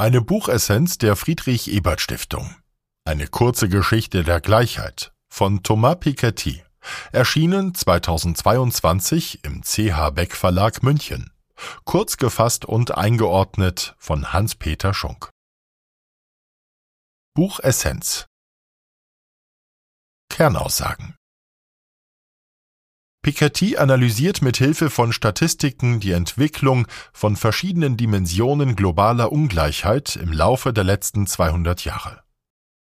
Eine Buchessenz der Friedrich Ebert Stiftung. Eine kurze Geschichte der Gleichheit von Thomas Piketty. Erschienen 2022 im CH Beck Verlag München. Kurz gefasst und eingeordnet von Hans-Peter Schunk. Buchessenz. Kernaussagen. Piketty analysiert mit Hilfe von Statistiken die Entwicklung von verschiedenen Dimensionen globaler Ungleichheit im Laufe der letzten 200 Jahre.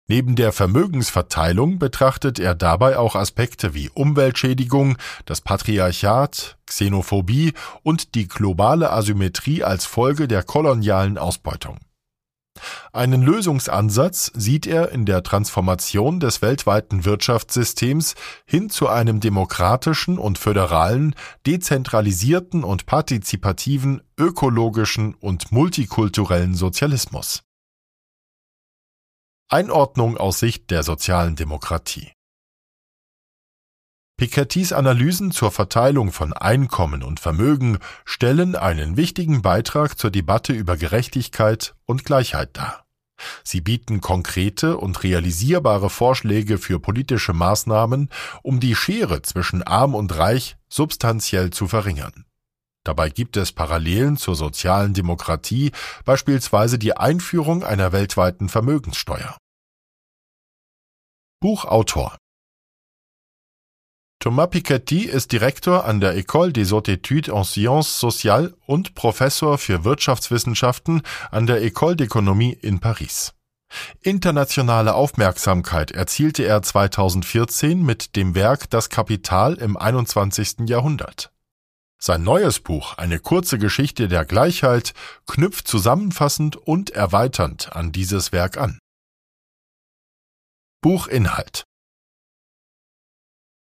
Neben der Vermögensverteilung betrachtet er dabei auch Aspekte wie Umweltschädigung, das Patriarchat, Xenophobie und die globale Asymmetrie als Folge der kolonialen Ausbeutung. Einen Lösungsansatz sieht er in der Transformation des weltweiten Wirtschaftssystems hin zu einem demokratischen und föderalen, dezentralisierten und partizipativen, ökologischen und multikulturellen Sozialismus. Einordnung aus Sicht der sozialen Demokratie Pikettys Analysen zur Verteilung von Einkommen und Vermögen stellen einen wichtigen Beitrag zur Debatte über Gerechtigkeit und Gleichheit dar. Sie bieten konkrete und realisierbare Vorschläge für politische Maßnahmen, um die Schere zwischen arm und reich substanziell zu verringern. Dabei gibt es Parallelen zur sozialen Demokratie, beispielsweise die Einführung einer weltweiten Vermögenssteuer. Buchautor Thomas Piketty ist Direktor an der École des Hautes Études en Sciences Sociales und Professor für Wirtschaftswissenschaften an der École d'économie in Paris. Internationale Aufmerksamkeit erzielte er 2014 mit dem Werk Das Kapital im 21. Jahrhundert. Sein neues Buch Eine kurze Geschichte der Gleichheit knüpft zusammenfassend und erweiternd an dieses Werk an. Buchinhalt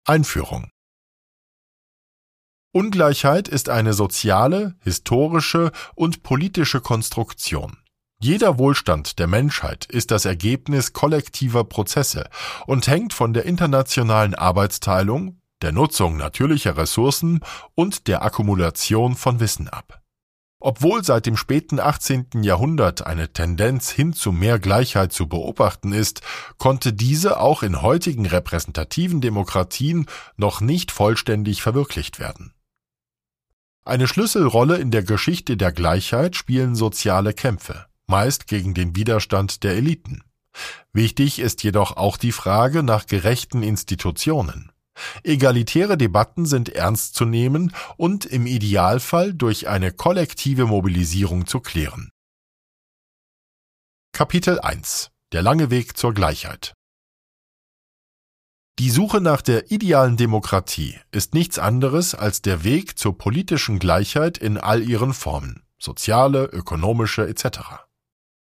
Einführung Ungleichheit ist eine soziale, historische und politische Konstruktion. Jeder Wohlstand der Menschheit ist das Ergebnis kollektiver Prozesse und hängt von der internationalen Arbeitsteilung, der Nutzung natürlicher Ressourcen und der Akkumulation von Wissen ab. Obwohl seit dem späten 18. Jahrhundert eine Tendenz hin zu mehr Gleichheit zu beobachten ist, konnte diese auch in heutigen repräsentativen Demokratien noch nicht vollständig verwirklicht werden. Eine Schlüsselrolle in der Geschichte der Gleichheit spielen soziale Kämpfe, meist gegen den Widerstand der Eliten. Wichtig ist jedoch auch die Frage nach gerechten Institutionen. Egalitäre Debatten sind ernst zu nehmen und im Idealfall durch eine kollektive Mobilisierung zu klären. Kapitel 1 Der lange Weg zur Gleichheit Die Suche nach der idealen Demokratie ist nichts anderes als der Weg zur politischen Gleichheit in all ihren Formen, soziale, ökonomische etc.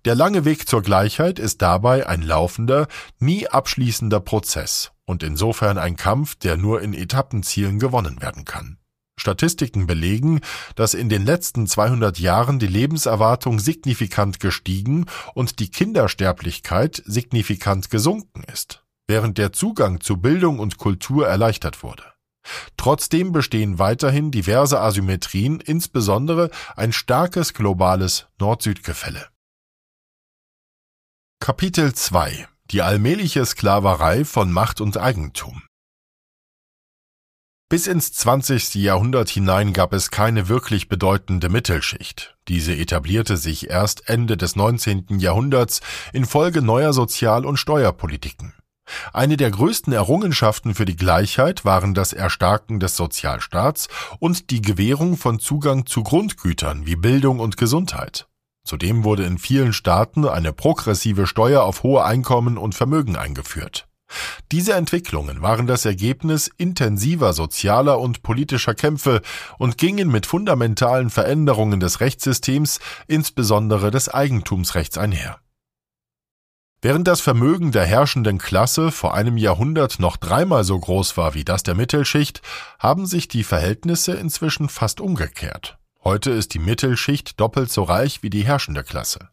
Der lange Weg zur Gleichheit ist dabei ein laufender, nie abschließender Prozess und insofern ein Kampf, der nur in Etappenzielen gewonnen werden kann. Statistiken belegen, dass in den letzten 200 Jahren die Lebenserwartung signifikant gestiegen und die Kindersterblichkeit signifikant gesunken ist, während der Zugang zu Bildung und Kultur erleichtert wurde. Trotzdem bestehen weiterhin diverse Asymmetrien, insbesondere ein starkes globales Nord-Süd-Gefälle. Kapitel 2 die allmähliche Sklaverei von Macht und Eigentum. Bis ins 20. Jahrhundert hinein gab es keine wirklich bedeutende Mittelschicht. Diese etablierte sich erst Ende des 19. Jahrhunderts infolge neuer Sozial- und Steuerpolitiken. Eine der größten Errungenschaften für die Gleichheit waren das Erstarken des Sozialstaats und die Gewährung von Zugang zu Grundgütern wie Bildung und Gesundheit. Zudem wurde in vielen Staaten eine progressive Steuer auf hohe Einkommen und Vermögen eingeführt. Diese Entwicklungen waren das Ergebnis intensiver sozialer und politischer Kämpfe und gingen mit fundamentalen Veränderungen des Rechtssystems, insbesondere des Eigentumsrechts einher. Während das Vermögen der herrschenden Klasse vor einem Jahrhundert noch dreimal so groß war wie das der Mittelschicht, haben sich die Verhältnisse inzwischen fast umgekehrt. Heute ist die Mittelschicht doppelt so reich wie die herrschende Klasse.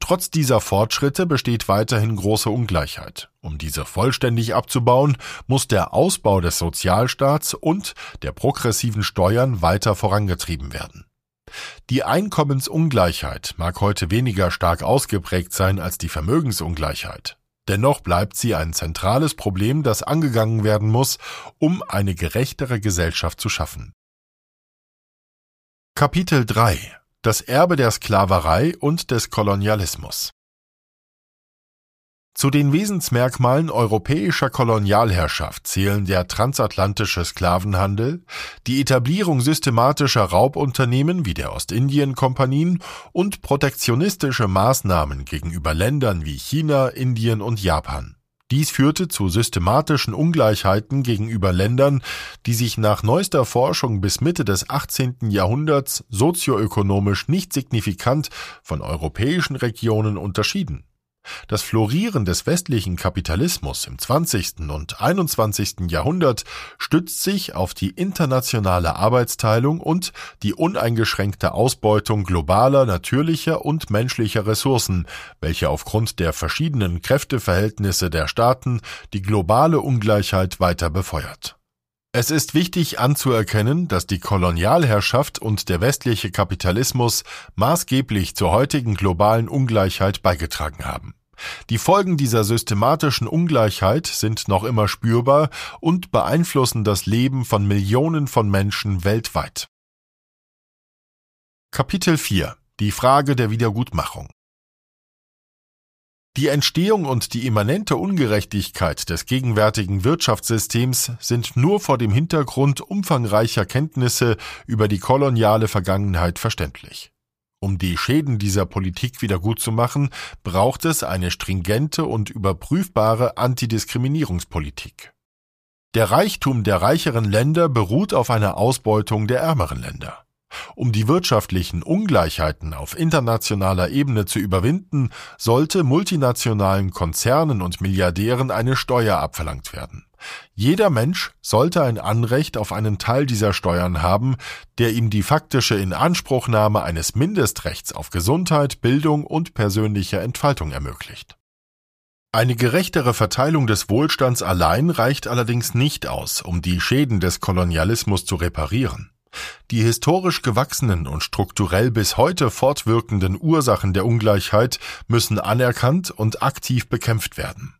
Trotz dieser Fortschritte besteht weiterhin große Ungleichheit. Um diese vollständig abzubauen, muss der Ausbau des Sozialstaats und der progressiven Steuern weiter vorangetrieben werden. Die Einkommensungleichheit mag heute weniger stark ausgeprägt sein als die Vermögensungleichheit. Dennoch bleibt sie ein zentrales Problem, das angegangen werden muss, um eine gerechtere Gesellschaft zu schaffen. Kapitel 3 Das Erbe der Sklaverei und des Kolonialismus zu den Wesensmerkmalen europäischer Kolonialherrschaft zählen der transatlantische Sklavenhandel, die Etablierung systematischer Raubunternehmen wie der Ostindien-Kompanien und protektionistische Maßnahmen gegenüber Ländern wie China, Indien und Japan. Dies führte zu systematischen Ungleichheiten gegenüber Ländern, die sich nach neuester Forschung bis Mitte des 18. Jahrhunderts sozioökonomisch nicht signifikant von europäischen Regionen unterschieden. Das Florieren des westlichen Kapitalismus im 20. und 21. Jahrhundert stützt sich auf die internationale Arbeitsteilung und die uneingeschränkte Ausbeutung globaler natürlicher und menschlicher Ressourcen, welche aufgrund der verschiedenen Kräfteverhältnisse der Staaten die globale Ungleichheit weiter befeuert. Es ist wichtig anzuerkennen, dass die Kolonialherrschaft und der westliche Kapitalismus maßgeblich zur heutigen globalen Ungleichheit beigetragen haben. Die Folgen dieser systematischen Ungleichheit sind noch immer spürbar und beeinflussen das Leben von Millionen von Menschen weltweit. Kapitel 4 Die Frage der Wiedergutmachung die Entstehung und die immanente Ungerechtigkeit des gegenwärtigen Wirtschaftssystems sind nur vor dem Hintergrund umfangreicher Kenntnisse über die koloniale Vergangenheit verständlich. Um die Schäden dieser Politik wiedergutzumachen, braucht es eine stringente und überprüfbare Antidiskriminierungspolitik. Der Reichtum der reicheren Länder beruht auf einer Ausbeutung der ärmeren Länder. Um die wirtschaftlichen Ungleichheiten auf internationaler Ebene zu überwinden, sollte multinationalen Konzernen und Milliardären eine Steuer abverlangt werden. Jeder Mensch sollte ein Anrecht auf einen Teil dieser Steuern haben, der ihm die faktische Inanspruchnahme eines Mindestrechts auf Gesundheit, Bildung und persönliche Entfaltung ermöglicht. Eine gerechtere Verteilung des Wohlstands allein reicht allerdings nicht aus, um die Schäden des Kolonialismus zu reparieren. Die historisch gewachsenen und strukturell bis heute fortwirkenden Ursachen der Ungleichheit müssen anerkannt und aktiv bekämpft werden.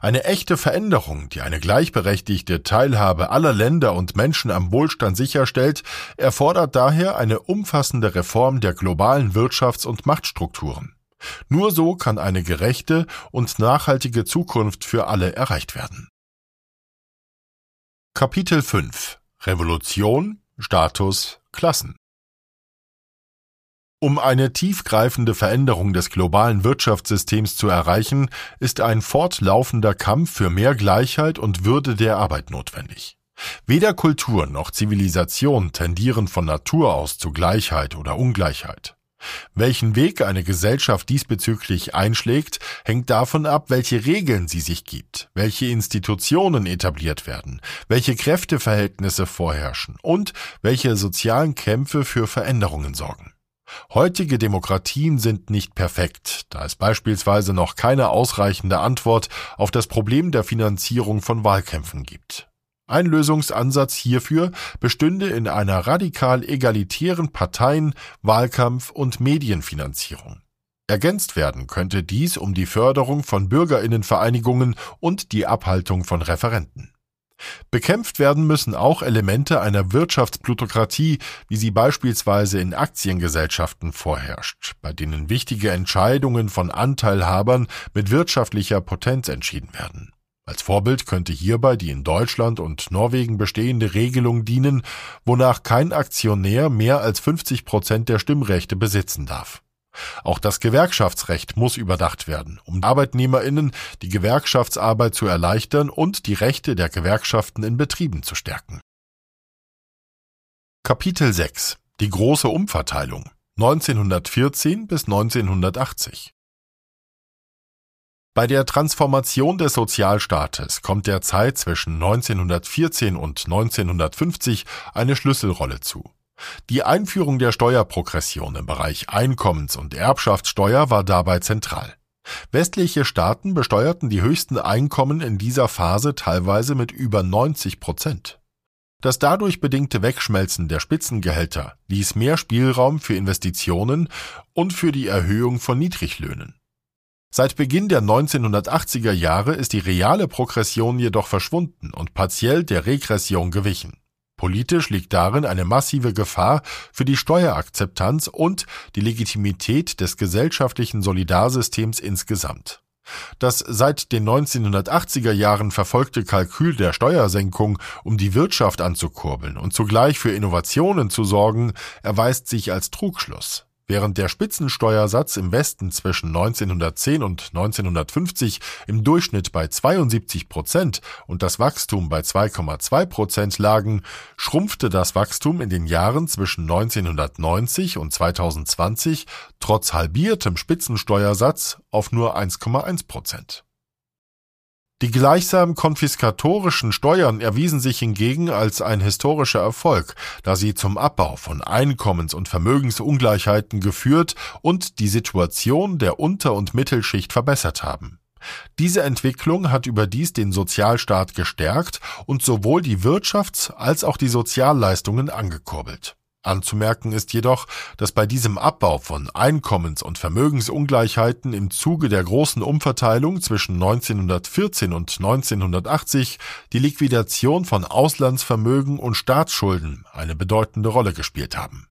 Eine echte Veränderung, die eine gleichberechtigte Teilhabe aller Länder und Menschen am Wohlstand sicherstellt, erfordert daher eine umfassende Reform der globalen Wirtschafts- und Machtstrukturen. Nur so kann eine gerechte und nachhaltige Zukunft für alle erreicht werden. Kapitel 5 Revolution Status, Klassen. Um eine tiefgreifende Veränderung des globalen Wirtschaftssystems zu erreichen, ist ein fortlaufender Kampf für mehr Gleichheit und Würde der Arbeit notwendig. Weder Kultur noch Zivilisation tendieren von Natur aus zu Gleichheit oder Ungleichheit. Welchen Weg eine Gesellschaft diesbezüglich einschlägt, hängt davon ab, welche Regeln sie sich gibt, welche Institutionen etabliert werden, welche Kräfteverhältnisse vorherrschen und welche sozialen Kämpfe für Veränderungen sorgen. Heutige Demokratien sind nicht perfekt, da es beispielsweise noch keine ausreichende Antwort auf das Problem der Finanzierung von Wahlkämpfen gibt. Ein Lösungsansatz hierfür bestünde in einer radikal egalitären Parteien-, Wahlkampf- und Medienfinanzierung. Ergänzt werden könnte dies um die Förderung von Bürgerinnenvereinigungen und die Abhaltung von Referenten. Bekämpft werden müssen auch Elemente einer Wirtschaftsplutokratie, wie sie beispielsweise in Aktiengesellschaften vorherrscht, bei denen wichtige Entscheidungen von Anteilhabern mit wirtschaftlicher Potenz entschieden werden. Als Vorbild könnte hierbei die in Deutschland und Norwegen bestehende Regelung dienen, wonach kein Aktionär mehr als 50 Prozent der Stimmrechte besitzen darf. Auch das Gewerkschaftsrecht muss überdacht werden, um Arbeitnehmerinnen die Gewerkschaftsarbeit zu erleichtern und die Rechte der Gewerkschaften in Betrieben zu stärken. Kapitel 6 Die große Umverteilung 1914 bis 1980 bei der Transformation des Sozialstaates kommt der Zeit zwischen 1914 und 1950 eine Schlüsselrolle zu. Die Einführung der Steuerprogression im Bereich Einkommens- und Erbschaftssteuer war dabei zentral. Westliche Staaten besteuerten die höchsten Einkommen in dieser Phase teilweise mit über 90 Prozent. Das dadurch bedingte Wegschmelzen der Spitzengehälter ließ mehr Spielraum für Investitionen und für die Erhöhung von Niedriglöhnen. Seit Beginn der 1980er Jahre ist die reale Progression jedoch verschwunden und partiell der Regression gewichen. Politisch liegt darin eine massive Gefahr für die Steuerakzeptanz und die Legitimität des gesellschaftlichen Solidarsystems insgesamt. Das seit den 1980er Jahren verfolgte Kalkül der Steuersenkung, um die Wirtschaft anzukurbeln und zugleich für Innovationen zu sorgen, erweist sich als Trugschluss. Während der Spitzensteuersatz im Westen zwischen 1910 und 1950 im Durchschnitt bei 72 Prozent und das Wachstum bei 2,2 Prozent lagen, schrumpfte das Wachstum in den Jahren zwischen 1990 und 2020 trotz halbiertem Spitzensteuersatz auf nur 1,1 Prozent. Die gleichsam konfiskatorischen Steuern erwiesen sich hingegen als ein historischer Erfolg, da sie zum Abbau von Einkommens- und Vermögensungleichheiten geführt und die Situation der Unter- und Mittelschicht verbessert haben. Diese Entwicklung hat überdies den Sozialstaat gestärkt und sowohl die Wirtschafts- als auch die Sozialleistungen angekurbelt. Anzumerken ist jedoch, dass bei diesem Abbau von Einkommens- und Vermögensungleichheiten im Zuge der großen Umverteilung zwischen 1914 und 1980 die Liquidation von Auslandsvermögen und Staatsschulden eine bedeutende Rolle gespielt haben.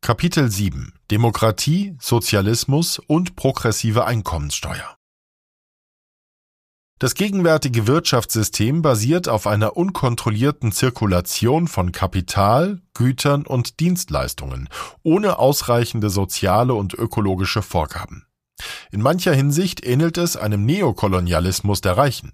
Kapitel 7 Demokratie, Sozialismus und progressive Einkommenssteuer das gegenwärtige Wirtschaftssystem basiert auf einer unkontrollierten Zirkulation von Kapital, Gütern und Dienstleistungen ohne ausreichende soziale und ökologische Vorgaben. In mancher Hinsicht ähnelt es einem Neokolonialismus der Reichen.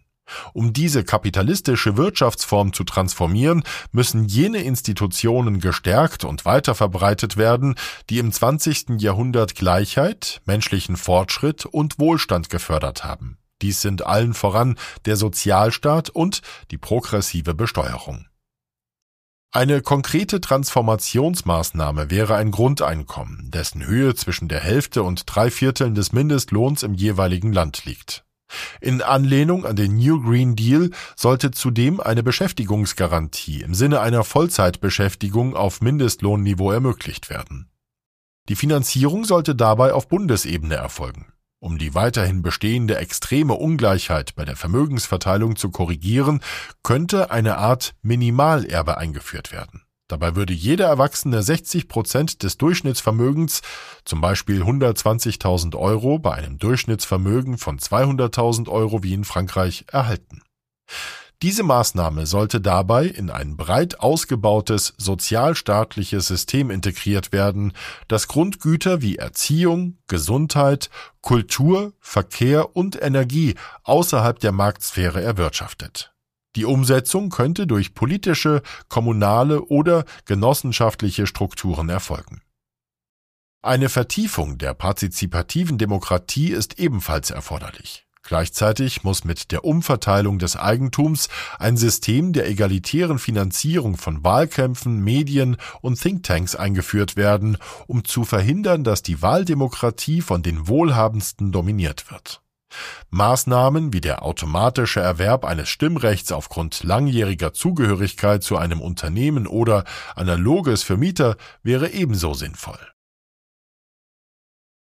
Um diese kapitalistische Wirtschaftsform zu transformieren, müssen jene Institutionen gestärkt und weiter verbreitet werden, die im 20. Jahrhundert Gleichheit, menschlichen Fortschritt und Wohlstand gefördert haben. Dies sind allen voran der Sozialstaat und die progressive Besteuerung. Eine konkrete Transformationsmaßnahme wäre ein Grundeinkommen, dessen Höhe zwischen der Hälfte und drei Vierteln des Mindestlohns im jeweiligen Land liegt. In Anlehnung an den New Green Deal sollte zudem eine Beschäftigungsgarantie im Sinne einer Vollzeitbeschäftigung auf Mindestlohnniveau ermöglicht werden. Die Finanzierung sollte dabei auf Bundesebene erfolgen. Um die weiterhin bestehende extreme Ungleichheit bei der Vermögensverteilung zu korrigieren, könnte eine Art Minimalerbe eingeführt werden. Dabei würde jeder Erwachsene 60 Prozent des Durchschnittsvermögens, zum Beispiel 120.000 Euro bei einem Durchschnittsvermögen von 200.000 Euro wie in Frankreich, erhalten. Diese Maßnahme sollte dabei in ein breit ausgebautes sozialstaatliches System integriert werden, das Grundgüter wie Erziehung, Gesundheit, Kultur, Verkehr und Energie außerhalb der Marktsphäre erwirtschaftet. Die Umsetzung könnte durch politische, kommunale oder genossenschaftliche Strukturen erfolgen. Eine Vertiefung der partizipativen Demokratie ist ebenfalls erforderlich. Gleichzeitig muss mit der Umverteilung des Eigentums ein System der egalitären Finanzierung von Wahlkämpfen, Medien und Thinktanks eingeführt werden, um zu verhindern, dass die Wahldemokratie von den Wohlhabendsten dominiert wird. Maßnahmen wie der automatische Erwerb eines Stimmrechts aufgrund langjähriger Zugehörigkeit zu einem Unternehmen oder analoges für Mieter wäre ebenso sinnvoll.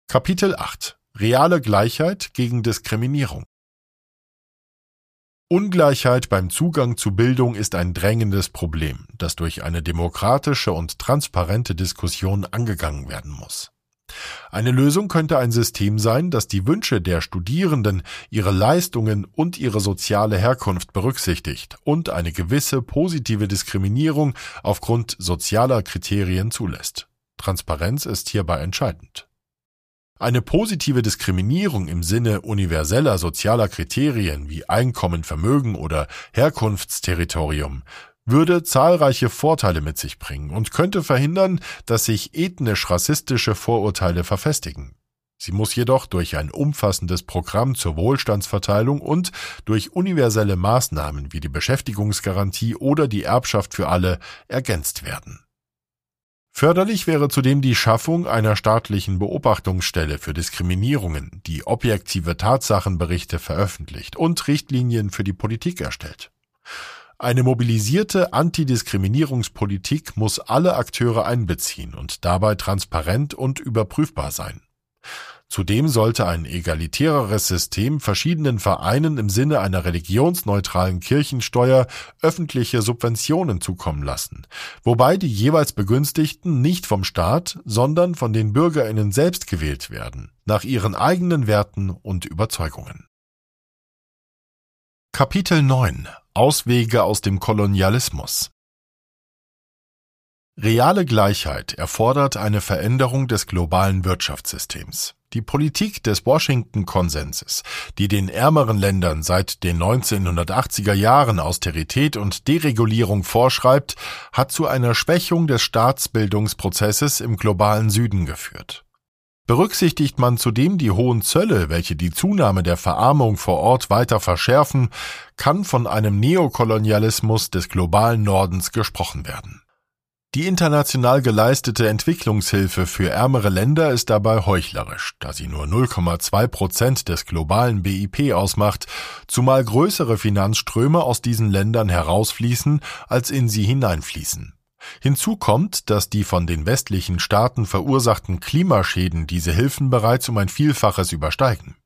Kapitel 8 Reale Gleichheit gegen Diskriminierung. Ungleichheit beim Zugang zu Bildung ist ein drängendes Problem, das durch eine demokratische und transparente Diskussion angegangen werden muss. Eine Lösung könnte ein System sein, das die Wünsche der Studierenden, ihre Leistungen und ihre soziale Herkunft berücksichtigt und eine gewisse positive Diskriminierung aufgrund sozialer Kriterien zulässt. Transparenz ist hierbei entscheidend. Eine positive Diskriminierung im Sinne universeller sozialer Kriterien wie Einkommen, Vermögen oder Herkunftsterritorium würde zahlreiche Vorteile mit sich bringen und könnte verhindern, dass sich ethnisch-rassistische Vorurteile verfestigen. Sie muss jedoch durch ein umfassendes Programm zur Wohlstandsverteilung und durch universelle Maßnahmen wie die Beschäftigungsgarantie oder die Erbschaft für alle ergänzt werden. Förderlich wäre zudem die Schaffung einer staatlichen Beobachtungsstelle für Diskriminierungen, die objektive Tatsachenberichte veröffentlicht und Richtlinien für die Politik erstellt. Eine mobilisierte Antidiskriminierungspolitik muss alle Akteure einbeziehen und dabei transparent und überprüfbar sein. Zudem sollte ein egalitäreres System verschiedenen Vereinen im Sinne einer religionsneutralen Kirchensteuer öffentliche Subventionen zukommen lassen, wobei die jeweils Begünstigten nicht vom Staat, sondern von den Bürgerinnen selbst gewählt werden, nach ihren eigenen Werten und Überzeugungen. Kapitel 9 Auswege aus dem Kolonialismus Reale Gleichheit erfordert eine Veränderung des globalen Wirtschaftssystems. Die Politik des Washington-Konsenses, die den ärmeren Ländern seit den 1980er Jahren Austerität und Deregulierung vorschreibt, hat zu einer Schwächung des Staatsbildungsprozesses im globalen Süden geführt. Berücksichtigt man zudem die hohen Zölle, welche die Zunahme der Verarmung vor Ort weiter verschärfen, kann von einem Neokolonialismus des globalen Nordens gesprochen werden. Die international geleistete Entwicklungshilfe für ärmere Länder ist dabei heuchlerisch, da sie nur 0,2 Prozent des globalen BIP ausmacht, zumal größere Finanzströme aus diesen Ländern herausfließen, als in sie hineinfließen. Hinzu kommt, dass die von den westlichen Staaten verursachten Klimaschäden diese Hilfen bereits um ein Vielfaches übersteigen.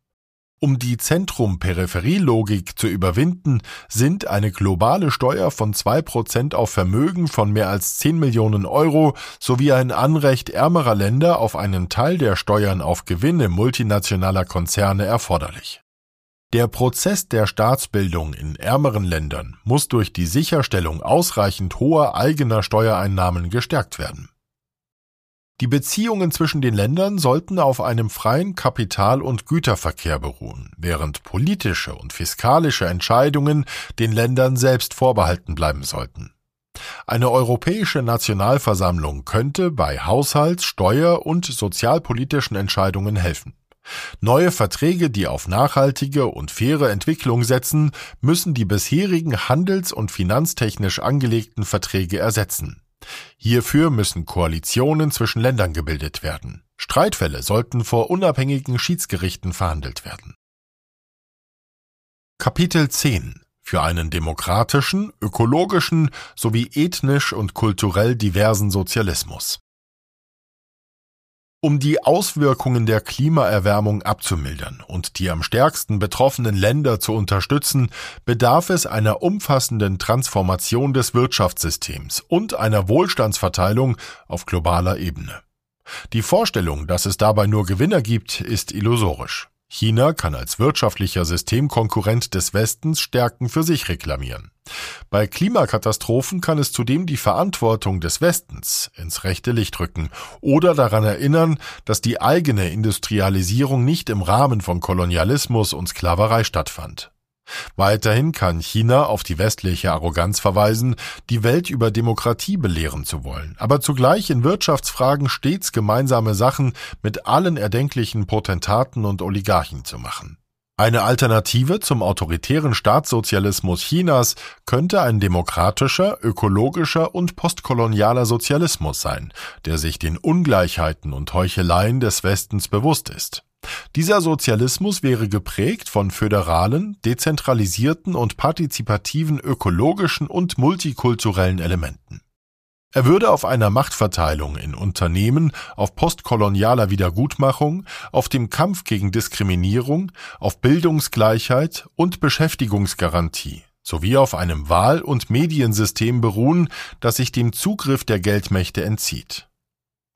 Um die Zentrum-Peripherie-Logik zu überwinden, sind eine globale Steuer von zwei Prozent auf Vermögen von mehr als 10 Millionen Euro sowie ein Anrecht ärmerer Länder auf einen Teil der Steuern auf Gewinne multinationaler Konzerne erforderlich. Der Prozess der Staatsbildung in ärmeren Ländern muss durch die Sicherstellung ausreichend hoher eigener Steuereinnahmen gestärkt werden. Die Beziehungen zwischen den Ländern sollten auf einem freien Kapital- und Güterverkehr beruhen, während politische und fiskalische Entscheidungen den Ländern selbst vorbehalten bleiben sollten. Eine europäische Nationalversammlung könnte bei Haushalts-, Steuer- und sozialpolitischen Entscheidungen helfen. Neue Verträge, die auf nachhaltige und faire Entwicklung setzen, müssen die bisherigen handels- und finanztechnisch angelegten Verträge ersetzen. Hierfür müssen Koalitionen zwischen Ländern gebildet werden. Streitfälle sollten vor unabhängigen Schiedsgerichten verhandelt werden. Kapitel 10 für einen demokratischen, ökologischen sowie ethnisch und kulturell diversen Sozialismus. Um die Auswirkungen der Klimaerwärmung abzumildern und die am stärksten betroffenen Länder zu unterstützen, bedarf es einer umfassenden Transformation des Wirtschaftssystems und einer Wohlstandsverteilung auf globaler Ebene. Die Vorstellung, dass es dabei nur Gewinner gibt, ist illusorisch. China kann als wirtschaftlicher Systemkonkurrent des Westens Stärken für sich reklamieren. Bei Klimakatastrophen kann es zudem die Verantwortung des Westens ins rechte Licht rücken oder daran erinnern, dass die eigene Industrialisierung nicht im Rahmen von Kolonialismus und Sklaverei stattfand. Weiterhin kann China auf die westliche Arroganz verweisen, die Welt über Demokratie belehren zu wollen, aber zugleich in Wirtschaftsfragen stets gemeinsame Sachen mit allen erdenklichen Potentaten und Oligarchen zu machen. Eine Alternative zum autoritären Staatssozialismus Chinas könnte ein demokratischer, ökologischer und postkolonialer Sozialismus sein, der sich den Ungleichheiten und Heucheleien des Westens bewusst ist. Dieser Sozialismus wäre geprägt von föderalen, dezentralisierten und partizipativen ökologischen und multikulturellen Elementen. Er würde auf einer Machtverteilung in Unternehmen, auf postkolonialer Wiedergutmachung, auf dem Kampf gegen Diskriminierung, auf Bildungsgleichheit und Beschäftigungsgarantie sowie auf einem Wahl- und Mediensystem beruhen, das sich dem Zugriff der Geldmächte entzieht.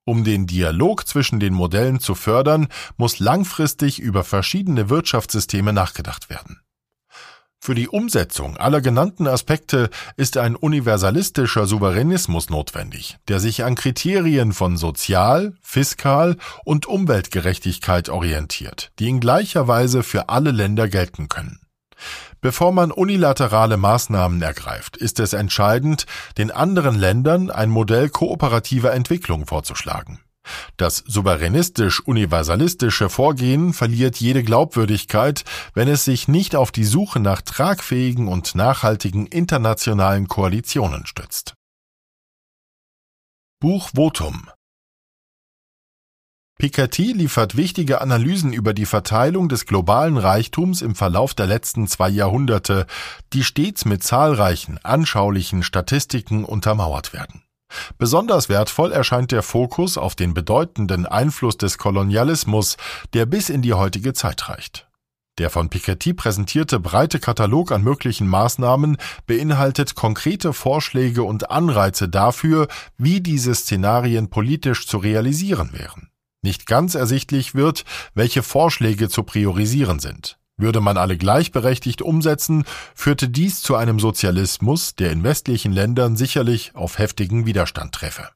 Um den Dialog zwischen den Modellen zu fördern, muss langfristig über verschiedene Wirtschaftssysteme nachgedacht werden. Für die Umsetzung aller genannten Aspekte ist ein universalistischer Souveränismus notwendig, der sich an Kriterien von Sozial-, Fiskal- und Umweltgerechtigkeit orientiert, die in gleicher Weise für alle Länder gelten können. Bevor man unilaterale Maßnahmen ergreift, ist es entscheidend, den anderen Ländern ein Modell kooperativer Entwicklung vorzuschlagen. Das souveränistisch-universalistische Vorgehen verliert jede Glaubwürdigkeit, wenn es sich nicht auf die Suche nach tragfähigen und nachhaltigen internationalen Koalitionen stützt. Buch Votum Piketty liefert wichtige Analysen über die Verteilung des globalen Reichtums im Verlauf der letzten zwei Jahrhunderte, die stets mit zahlreichen, anschaulichen Statistiken untermauert werden. Besonders wertvoll erscheint der Fokus auf den bedeutenden Einfluss des Kolonialismus, der bis in die heutige Zeit reicht. Der von Piketty präsentierte breite Katalog an möglichen Maßnahmen beinhaltet konkrete Vorschläge und Anreize dafür, wie diese Szenarien politisch zu realisieren wären. Nicht ganz ersichtlich wird, welche Vorschläge zu priorisieren sind. Würde man alle gleichberechtigt umsetzen, führte dies zu einem Sozialismus, der in westlichen Ländern sicherlich auf heftigen Widerstand treffe.